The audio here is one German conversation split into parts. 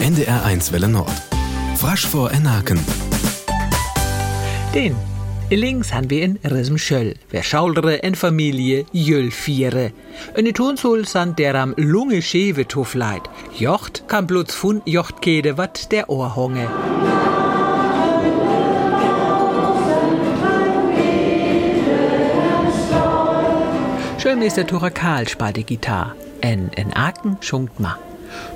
NDR1 Welle Nord. Frasch vor Enaken. Den Links han vi en resmskjöld, ver schaulre en familie jölfire. En tonsol san deram lunge scheve tofleit. Jocht kan blots fun jochtkede wat der Ohrhonge. Schölmeister Tora Karl spart die Gitarre. En en Aken schunkt ma.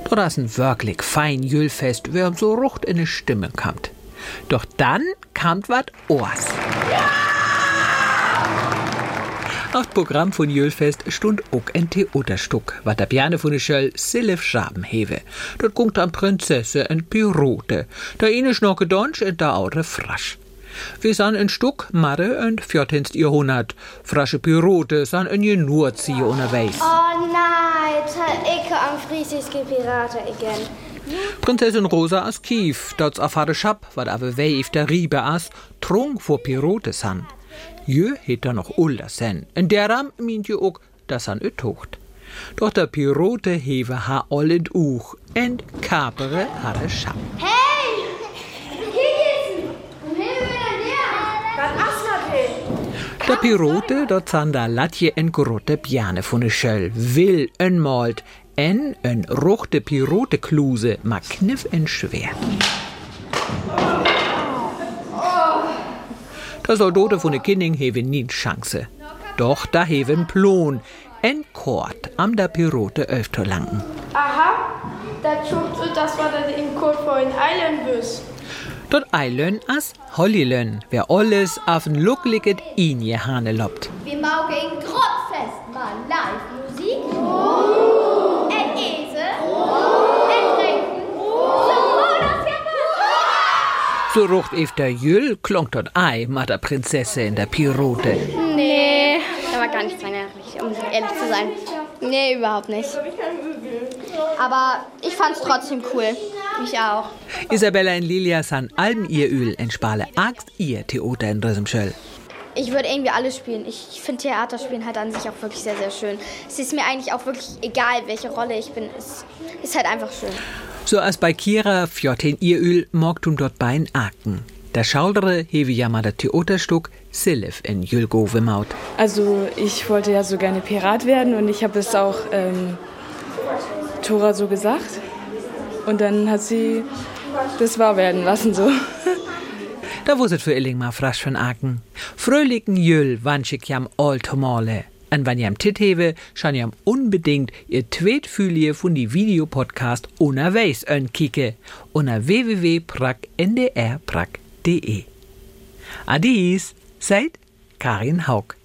Dort ist ein wirklich fein Jülfest, wer so rucht in die Stimme kommt. Doch dann kam wat Ohrs. Auf Programm von Jülfest stund auch ein Theaterstück, wat der Piane von der Schöll Silif Schaben hewe. Dort gungt an Prinzesse en Pirote. Da eine schnorke Donsch und da aure Frasch. Wir san ein Stück Marre und 14. Jahrhundert. Frasche Pirote san ein Genurzie unterwegs. Oh nein, ich am friesiske Piraten igen. Prinzessin Rosa as Kief, dots afade Schap, wat ave weif der Riebe as, trunk vor Pirote san. Jö het da noch Ulder sen, en deram mint je ook, das an ut tocht. Doch der Pirote hewe ha ollet uch, en kapere Schap. Hey! Der Pirote, san da latje en grote Piane von Schöll, will en malt, en en ruchte Pirote kluse, ma kniff en schwer. Der Soldaten von de Kinning hewe nie Chance. Doch da hewen Plon, en Kord am der Pirote öfter langen. Aha, das schucht so, dass das im Code vorhin eilen müssen. Dort eilön as Hollilön, wer alles auf'n Looklicket inje Hane lobt. Wir maugen in Grottfest mal Live-Musik. Ein Esel. Ein Trinken. So, rucht ef der Jüll klonk dort ei, ma der Prinzesse in der Pirote. Nee, da war gar nichts weihnachtlich, um ehrlich zu sein. Nee, überhaupt nicht. Aber ich fand's trotzdem cool. Ich auch. Isabella und Lilia san allem ihr Öl en Spale agst ihr Theater in Rösemschöll. Ich würde irgendwie alles spielen. Ich finde Theaterspielen halt an sich auch wirklich sehr, sehr schön. Es ist mir eigentlich auch wirklich egal, welche Rolle ich bin. Es ist halt einfach schön. So als bei Kira fjorten ihr Öl mogtum dort bein Aken. Der Schaudere hewe ja mal der Theaterstück Silif in Jülgove Maut. Also ich wollte ja so gerne Pirat werden und ich habe es auch ähm, Tora so gesagt. Und dann hat sie das wahr werden lassen so. Da wusset für Illing mal frasch von Aken. Fröhlichen Jüll wanschig jam Oltomole. Und wenn jam Tit hewe, schan jam unbedingt ihr Tweetfühlie von die Videopodcast unterwegs ön kicke. Unter www.prack.ndrprack.de. Adis, seid Karin Haug.